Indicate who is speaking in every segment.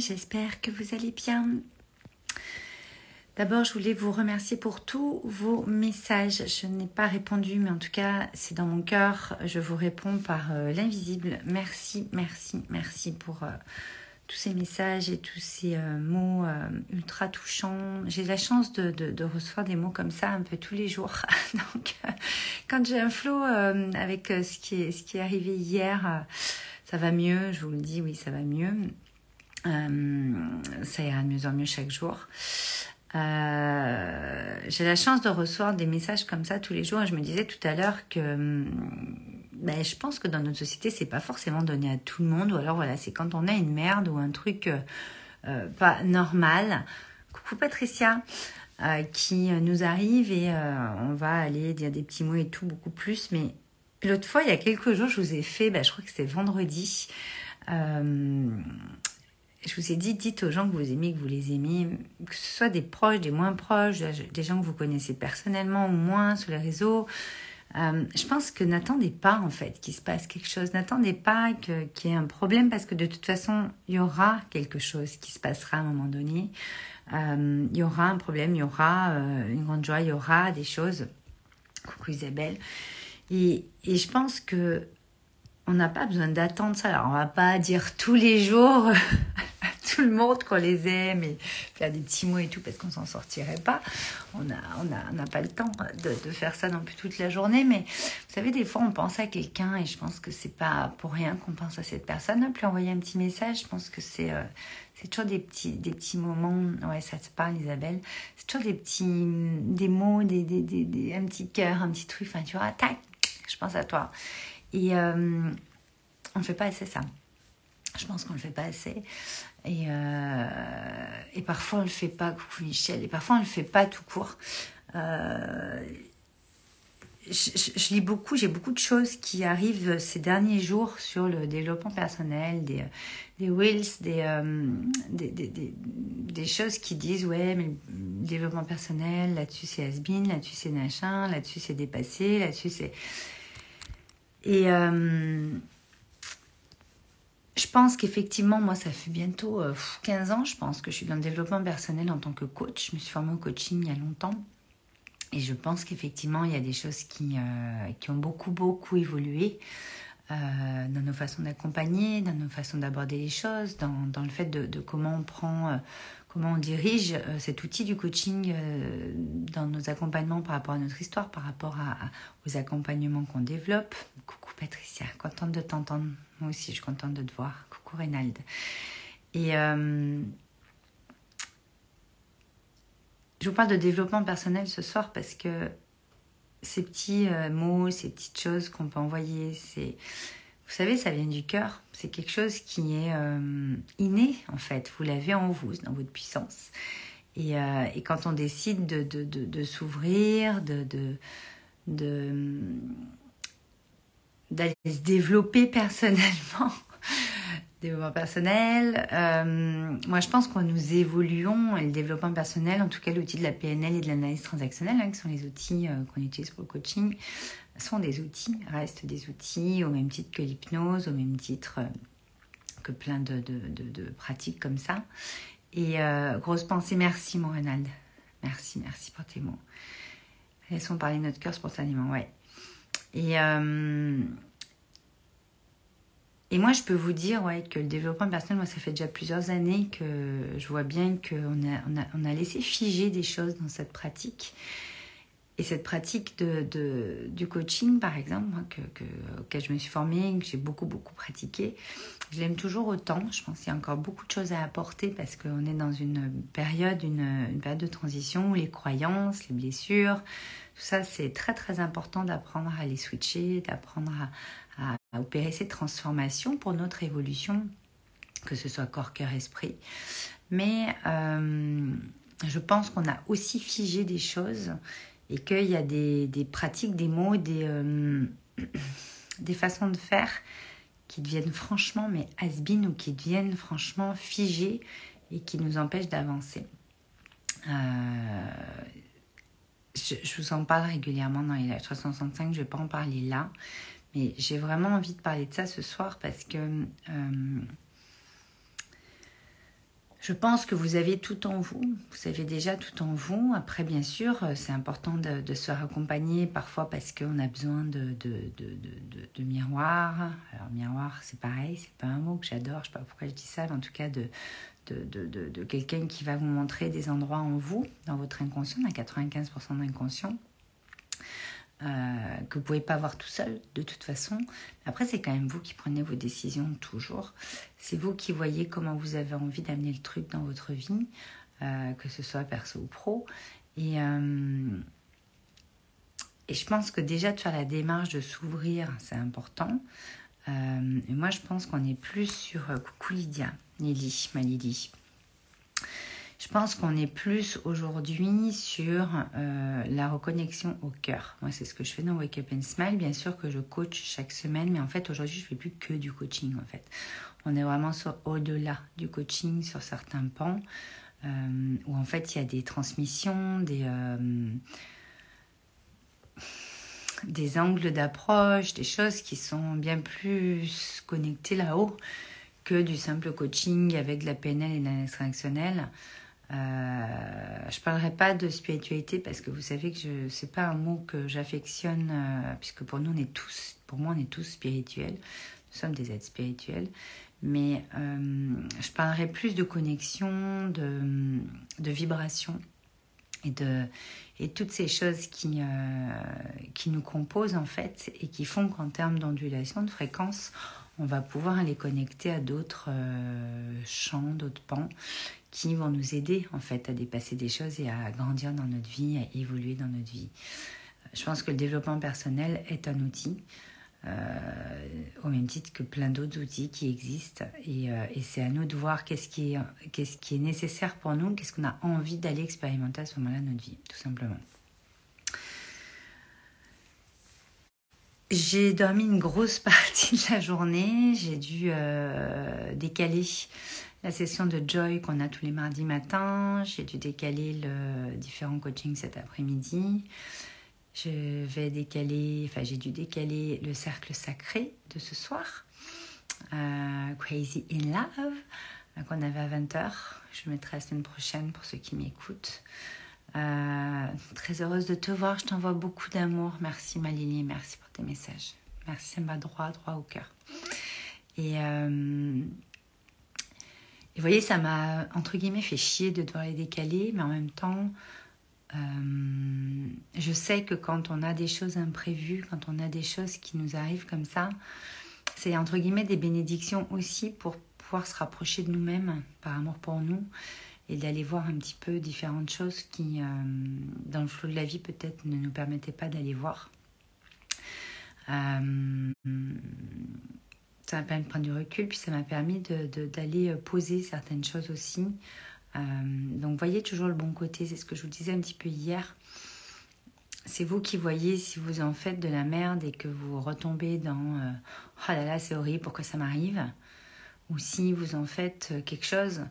Speaker 1: j'espère que vous allez bien. D'abord, je voulais vous remercier pour tous vos messages. Je n'ai pas répondu, mais en tout cas, c'est dans mon cœur. Je vous réponds par euh, l'invisible. Merci, merci, merci pour euh, tous ces messages et tous ces euh, mots ultra touchants. J'ai la chance de, recevoir des mots comme ça un peu tous les jours. Donc, quand j'ai un flow avec ce qui est arrivé hier, ça va mieux. Je vous le dis, oui, ça va mieux. Ça ira de mieux en mieux chaque jour. Euh, j'ai la chance de recevoir des messages comme ça tous les jours. Je me disais tout à l'heure que ben, je pense que dans notre société, c'est pas forcément donné à tout le monde. Ou alors, voilà, c'est quand on a une merde ou un truc euh, euh pas normal. Coucou Patricia. Euh, qui nous arrive et on va aller dire des petits mots et tout beaucoup plus. Mais l'autre fois, il y a quelques jours, je vous ai fait, ben, je crois que c'était vendredi, je vous ai dit, dites aux gens que vous aimez, que vous les aimez, que ce soit des proches, des moins proches, des gens que vous connaissez personnellement ou moins sur les réseaux. Euh, je pense que n'attendez pas en fait qu'il se passe quelque chose. N'attendez pas qu'il y ait un problème parce que de toute façon, il y aura quelque chose qui se passera à un moment donné. Euh, il y aura un problème, il y aura euh, une grande joie, il y aura des choses. Coucou Isabelle. Et, et je pense que on n'a pas besoin d'attendre ça. Alors, on va pas dire tous les jours tout le monde qu'on les aime et faire des petits mots et tout parce qu'on s'en sortirait pas. On n'a on a, on a pas le temps de, faire ça non plus toute la journée. Mais vous savez, des fois, on pense à quelqu'un et je pense que c'est pas pour rien qu'on pense à cette personne. Puis envoyer un petit message, je pense que c'est euh, c'est toujours des petits, des petits moments. Ouais, ça te parle, Isabelle. C'est toujours des petits des mots, des, des, un petit cœur, un petit truc. Enfin, tu vois, tac, je pense à toi. Et euh, on ne fait pas assez ça. Je pense qu'on ne le fait pas assez. Et, euh, et parfois on ne le fait pas, coucou Michel, et parfois on le fait pas tout court. Euh, je, lis beaucoup, j'ai beaucoup de choses qui arrivent ces derniers jours sur le développement personnel, des, des wills, des, des, des, des, choses qui disent ouais, mais le développement personnel, là-dessus c'est has là-dessus c'est machin, là-dessus c'est dépassé, là-dessus c'est. Et euh, je pense qu'effectivement, moi, ça fait bientôt 15 euh, ans, je pense, que je suis dans le développement personnel en tant que coach. Je me suis formée au coaching il y a longtemps. Et je pense qu'effectivement, il y a des choses qui, euh, ont beaucoup, beaucoup évolué dans nos façons d'accompagner, dans nos façons d'aborder les choses, dans, le fait de comment on prend comment on dirige euh, cet outil du coaching euh, dans nos accompagnements par rapport à notre histoire, par rapport aux accompagnements qu'on développe. Coucou Patricia, contente de t'entendre. Moi aussi, je suis contente de te voir. Coucou Reynald. Et euh, je vous parle de développement personnel ce soir parce que ces petits mots, ces petites choses qu'on peut envoyer, c'est vous savez, ça vient du cœur. C'est quelque chose qui est euh, inné, en fait. Vous l'avez en vous, dans votre puissance. Et, euh, quand on décide de, s'ouvrir, de, de, d'aller se développer personnellement, développement personnel. Euh, moi, je pense que nous évoluons, et le développement personnel, en tout cas l'outil de la PNL et de l'analyse transactionnelle, hein, qui sont les outils qu'on utilise pour le coaching, sont des outils, restent des outils au même titre que l'hypnose, au même titre euh, que plein de, pratiques comme ça. Et euh, grosse pensée, merci mon Renald. Merci, merci pour tes mots. Laissons parler notre cœur spontanément, ouais. Et, euh, et moi, je peux vous dire ouais, que le développement personnel, moi, ça fait déjà plusieurs années que je vois bien qu'on a, on a, on a laissé figer des choses dans cette pratique. Et cette pratique du coaching, par exemple, que, que, auquel je me suis formée, que j'ai beaucoup, beaucoup pratiqué, je l'aime toujours autant. Je pense qu'il y a encore beaucoup de choses à apporter parce qu'on est dans une période, une, période de transition où les croyances, les blessures, tout ça, c'est très, très important d'apprendre à les switcher, d'apprendre à, à, opérer ces transformations pour notre évolution, que ce soit corps, cœur, esprit. Mais euh, je pense qu'on a aussi figé des choses et qu'il y a des, des, pratiques, des mots, des, euh, des façons de faire qui deviennent franchement mais has ou qui deviennent franchement figées et qui nous empêchent d'avancer. Euh, je, vous en parle régulièrement dans les lives 365, je ne vais pas en parler là, mais j'ai vraiment envie de parler de ça ce soir parce que euh, Je pense que vous avez tout en vous. Vous avez déjà tout en vous. Après, bien sûr, c'est important de, se raccompagner parfois parce qu'on a besoin de, de, de, miroir. Alors, miroir, c'est pareil, c'est pas un mot que j'adore. Je sais pas pourquoi je dis ça, mais en tout cas, de, quelqu'un qui va vous montrer des endroits en vous, dans votre inconscient, à 95% d'inconscient. Euh, que vous pouvez pas voir tout seul de toute façon. Après, c'est quand même vous qui prenez vos décisions toujours. C'est vous qui voyez comment vous avez envie d'amener le truc dans votre vie, euh, que ce soit perso ou pro. Et, euh, et je pense que déjà de faire la démarche de s'ouvrir, c'est important. moi, je pense qu'on est plus sur coucou Lydia, Nelly, ma Lily. Je pense qu'on est plus aujourd'hui sur euh, la reconnexion au cœur. Moi, c'est ce que je fais dans Wake Up and Smile. Bien sûr que je coach chaque semaine, mais en fait, aujourd'hui, je ne fais plus que du coaching. En fait, on est vraiment au-delà du coaching sur certains pans euh, où en fait, il y a des transmissions, des euh, des angles d'approche, des choses qui sont bien plus connectées là-haut que du simple coaching avec de la PNL et de l'analyse transactionnelle. Euh, je parlerai pas de spiritualité parce que vous savez que je c'est pas un mot que j'affectionne euh, puisque pour nous on est tous pour moi on est tous spirituels. Nous sommes des êtres spirituels. Mais euh, je parlerai plus de connexion de, de vibration et de et toutes ces choses qui qui nous composent en fait et qui font qu'en termes d'ondulation de fréquence on va pouvoir aller connecter à d'autres champs d'autres pans qui vont nous aider en fait à dépasser des choses et à grandir dans notre vie, à évoluer dans notre vie. Je pense que le développement personnel est un outil, euh, au même titre que plein d'autres outils qui existent. Et, euh, c'est à nous de voir qu'est-ce qui, est, qu'est-ce qui est nécessaire pour nous, qu'est-ce qu'on a envie d'aller expérimenter à ce moment-là de notre vie, tout simplement. J'ai dormi une grosse partie de la journée, j'ai dû euh, décaler la session de Joy qu'on a tous les mardis matins. J'ai dû décaler le différent coaching cet après-midi. Je vais décaler, enfin j'ai dû décaler le cercle sacré de ce soir, euh, Crazy in Love, euh, qu'on avait à 20h. Je mettrai la semaine prochaine pour ceux qui m'écoutent. Euh, très heureuse de te voir, je t'envoie beaucoup d'amour. Merci Malili, merci pour tes messages. Merci, ça me droit, droit au cœur. Et vous voyez, ça m'a, entre guillemets, fait chier de devoir les décaler, mais en même temps, euh, je sais que quand on a des choses imprévues, quand on a des choses qui nous arrivent comme ça, c'est entre guillemets des bénédictions aussi pour pouvoir se rapprocher de nous-mêmes par amour pour nous et d'aller voir un petit peu différentes choses qui, euh, dans le flot de la vie, peut-être ne nous permettaient pas d'aller voir. Euh, ça m'a permis de prendre du recul, puis ça m'a permis d'aller poser certaines choses aussi. Euh, donc voyez toujours le bon côté, c'est ce que je vous disais un petit peu hier. C'est vous qui voyez si vous en faites de la merde et que vous retombez dans euh, oh là là c'est horrible pourquoi ça m'arrive? Ou si vous en faites quelque chose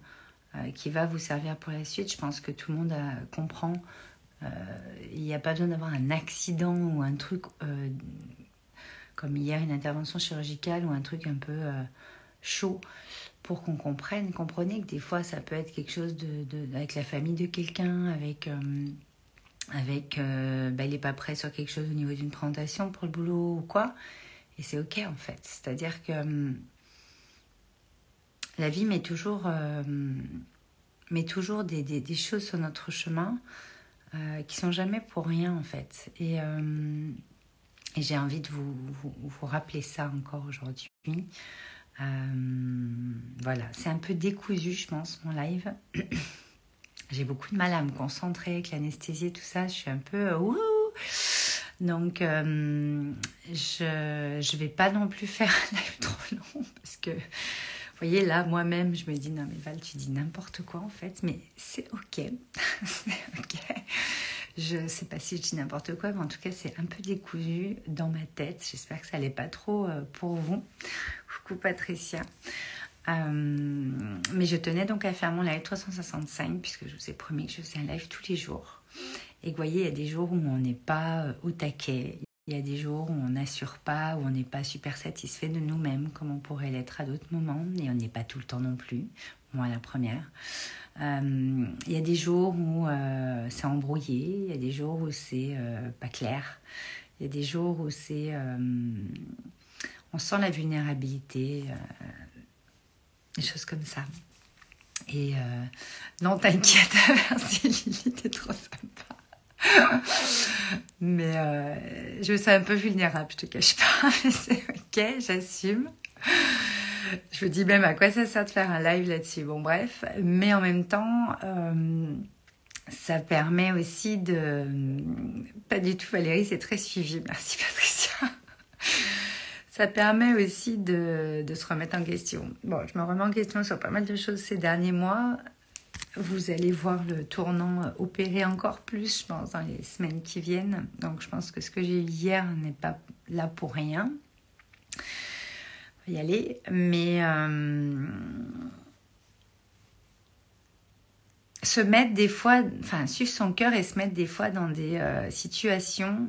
Speaker 1: qui va vous servir pour la suite. Je pense que tout le monde comprend. Il n'y a pas besoin d'avoir un accident ou un truc comme hier une intervention chirurgicale ou un truc un peu euh, chaud pour qu'on comprenne. Comprenez que des fois ça peut être quelque chose de, avec la famille de quelqu'un, avec euh, avec euh, bah, il n'est pas prêt sur quelque chose au niveau d'une présentation pour le boulot ou quoi. Et c'est ok en fait. C'est-à-dire que la vie met toujours met toujours des, des, choses sur notre chemin qui sont jamais pour rien en fait. Et et j'ai envie de vous, vous, rappeler ça encore aujourd'hui. Euh, voilà, c'est un peu décousu, je pense, mon live. j'ai beaucoup de mal à me concentrer avec l'anesthésie tout ça. Je suis un peu... Euh, Donc, euh, je ne vais pas non plus faire un live trop long parce que, vous voyez, là, moi-même, je me dis, non mais Val, tu dis n'importe quoi en fait, mais c'est ok. ok. Je ne sais pas si je dis n'importe quoi, mais en tout cas, c'est un peu décousu dans ma tête. J'espère que ça n'allait pas trop pour vous. Coucou Patricia. Euh, mais je tenais donc à faire mon live 365 puisque je vous ai promis que je faisais un live tous les jours. Et vous voyez, il y a des jours où on n'est pas euh, au taquet. Il y a des jours où on n'assure pas, où on n'est pas super satisfait de nous-mêmes, comme on pourrait l'être à d'autres moments, et on n'est pas tout le temps non plus. moi la première. Euh, il y a des jours où c'est embrouillé, il y a des jours où c'est pas clair, il y a des jours où c'est. On sent la vulnérabilité, des choses comme ça. Et non, t'inquiète, merci Lily, t'es trop sympa. mais je me sens un peu vulnérable, je te cache pas, mais c'est ok, j'assume. Je me dis même à quoi ça sert de faire un live là-dessus. Bon, bref. Mais en même temps, euh, ça permet aussi de. Pas du tout, Valérie, c'est très suivi. Merci, Patricia. Ça permet aussi de, se remettre en question. Bon, je me remets en question sur pas mal de choses ces derniers mois. Vous allez voir le tournant opérer encore plus, je pense, dans les semaines qui viennent. Donc, je pense que ce que j'ai eu hier n'est pas là pour rien y aller. Mais euh, se mettre des fois, enfin suivre son cœur et se mettre des fois dans des euh, situations.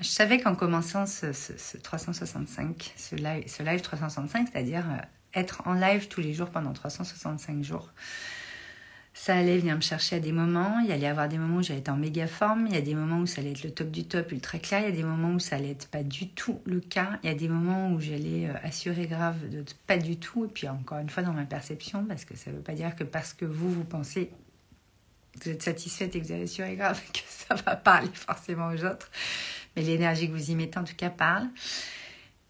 Speaker 1: Je savais qu'en commençant ce, 365, ce live, ce live 365, c'est-à-dire euh, être en live tous les jours pendant 365 jours, ça allait venir me chercher à des moments. Il y allait y avoir des moments où j'allais être en méga forme. Il y a des moments où ça allait être le top du top, ultra clair. Il y a des moments où ça allait être pas du tout le cas. Il y a des moments où j'allais euh, assurer grave de pas du tout. Et puis encore une fois dans ma perception, parce que ça ne veut pas dire que parce que vous, vous pensez vous êtes satisfaite et que vous avez assuré grave que ça va parler forcément aux autres. Mais l'énergie que vous y mettez en tout cas parle.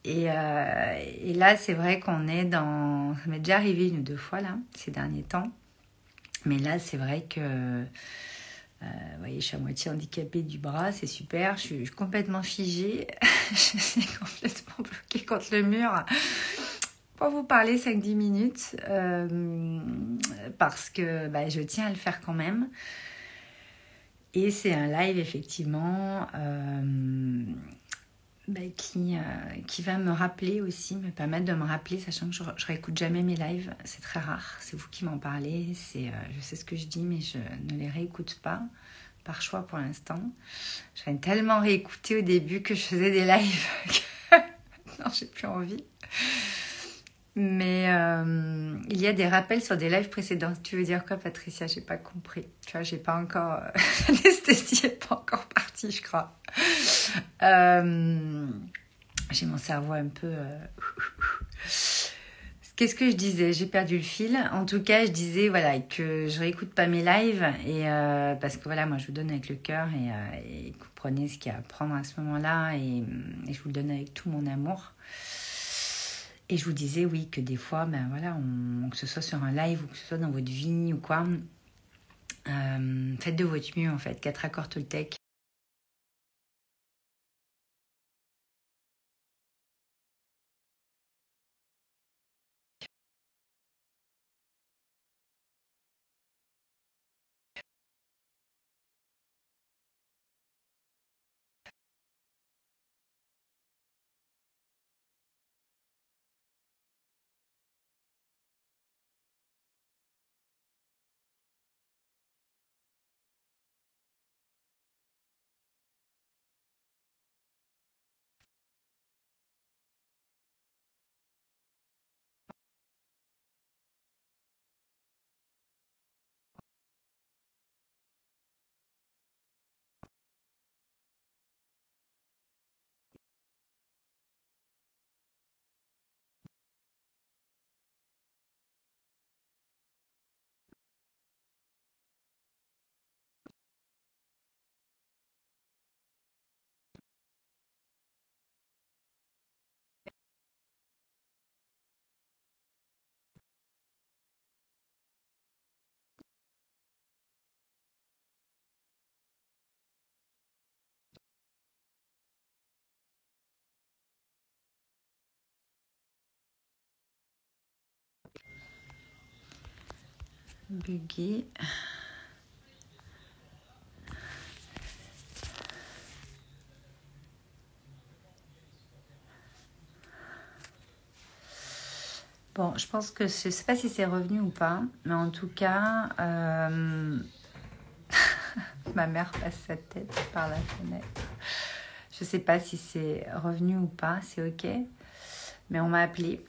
Speaker 1: Et, euh, et là, c'est vrai qu'on est dans... Ça m'est déjà arrivé une ou deux fois là, ces derniers temps mais là, c'est vrai que, euh, vous voyez, je suis à moitié handicapée du bras, c'est super. Je suis complètement figée. je suis complètement bloquée contre le mur pour vous parler 5-10 minutes euh, parce que bah, je tiens à le faire quand même. Et c'est un live effectivement euh, bah, qui, euh, qui va me rappeler aussi, me permettre de me rappeler, sachant que je, réécoute jamais mes lives, c'est très rare, c'est vous qui m'en parlez, euh, je sais ce que je dis, mais je ne les réécoute pas, par choix pour l'instant. J'avais tellement réécouté au début que je faisais des lives que maintenant j'ai plus envie. Mais euh, il y a des rappels sur des lives précédents. Tu veux dire quoi, Patricia? J'ai pas compris. Tu vois, j'ai pas encore. L'anesthésie est pas encore partie, je crois. Euh, j'ai mon cerveau un peu. Euh, qu'est-ce que je disais? J'ai perdu le fil. En tout cas, je disais voilà que je réécoute pas mes lives et euh, parce que voilà, moi je vous donne avec le cœur et, vous prenez ce qu'il y a à prendre à ce moment-là et, je vous le donne avec tout mon amour. Et je vous disais oui que des fois, ben voilà, que ce soit sur un live ou que ce soit dans votre vie ou quoi, faites de votre mieux en fait. Quatre accords Toltec, buggy. Bon, je pense que je ne sais pas si c'est revenu ou pas, mais en tout cas, euh, ma mère passe sa tête par la fenêtre. Je ne sais pas si c'est revenu ou pas, c'est ok, mais on m'a appelé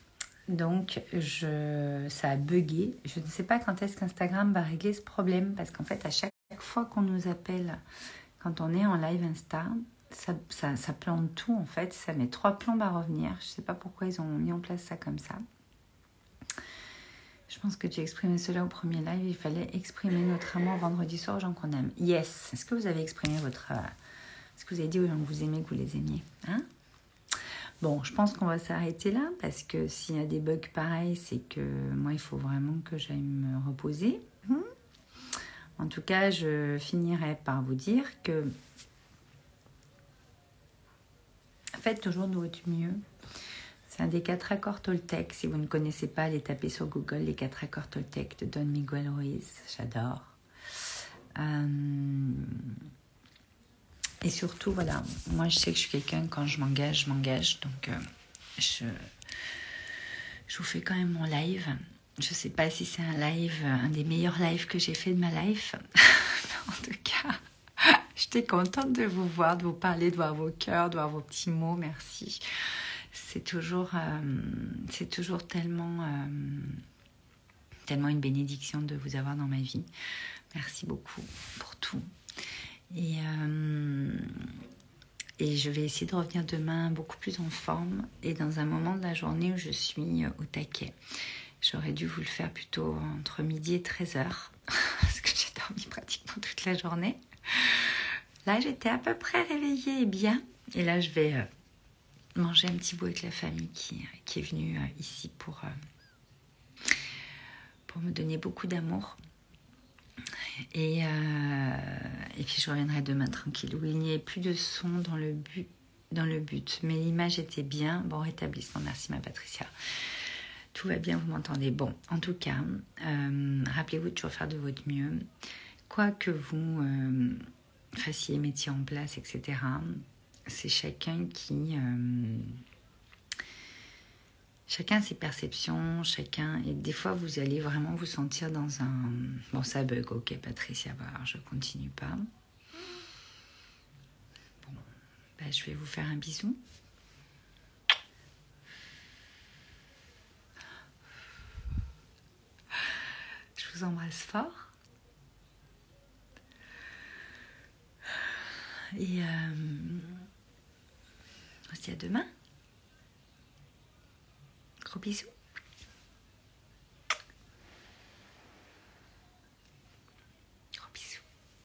Speaker 1: donc je, ça a bugué. Je ne sais pas quand est-ce qu'Instagram va régler ce problème parce qu'en fait, à chaque fois qu'on nous appelle, quand on est en live Insta, ça, ça, ça, plante tout en fait. Ça met trois plombes à revenir. Je ne sais pas pourquoi ils ont mis en place ça comme ça. Je pense que tu exprimais cela au premier live. Il fallait exprimer notre amour vendredi soir aux gens qu'on aime. Yes. Est-ce que vous avez exprimé votre. Est-ce que vous avez dit aux gens que vous aimez, que vous les aimiez hein? Bon, je pense qu'on va s'arrêter là parce que s'il y a des bugs pareils, c'est que moi, il faut vraiment que j'aille me reposer. En tout cas, je finirai par vous dire que faites toujours de votre mieux. C'est un des quatre accords Toltec. Si vous ne connaissez pas, allez taper sur Google les quatre accords Toltec de Don Miguel Ruiz. J'adore. Euh, et surtout, voilà, moi je sais que je suis quelqu'un, quand je m'engage, je m'engage. Donc, euh, je, je vous fais quand même mon live. Je ne sais pas si c'est un live, un des meilleurs lives que j'ai fait de ma life. en tout cas, j'étais contente de vous voir, de vous parler, de voir vos cœurs, de voir vos petits mots. Merci. C'est toujours, euh, c'est toujours tellement, euh, tellement une bénédiction de vous avoir dans ma vie. Merci beaucoup pour tout. Et, euh, et je vais essayer de revenir demain beaucoup plus en forme et dans un moment de la journée où je suis au taquet. J'aurais dû vous le faire plutôt entre midi et 13h, parce que j'ai dormi pratiquement toute la journée. Là, j'étais à peu près réveillée et bien. Et là, je vais euh, manger un petit bout avec la famille qui, qui est venue euh, ici pour, euh, pour me donner beaucoup d'amour. Et, et puis je reviendrai demain tranquille, où il n'y ait plus de son dans le but. Dans le but. Mais l'image était bien. Bon rétablissement. Merci ma Patricia. Tout va bien, vous m'entendez. Bon, en tout cas, euh, rappelez-vous de toujours faire de votre mieux. Quoi que vous euh, fassiez, mettiez en place, etc., c'est chacun qui... Chacun ses perceptions, chacun... Et des fois, vous allez vraiment vous sentir dans un... Bon, ça bug, ok, Patricia, alors je continue pas. Bon, ben, je vais vous faire un bisou. vous embrasse fort. Et euh, on se à demain. Gros bisous.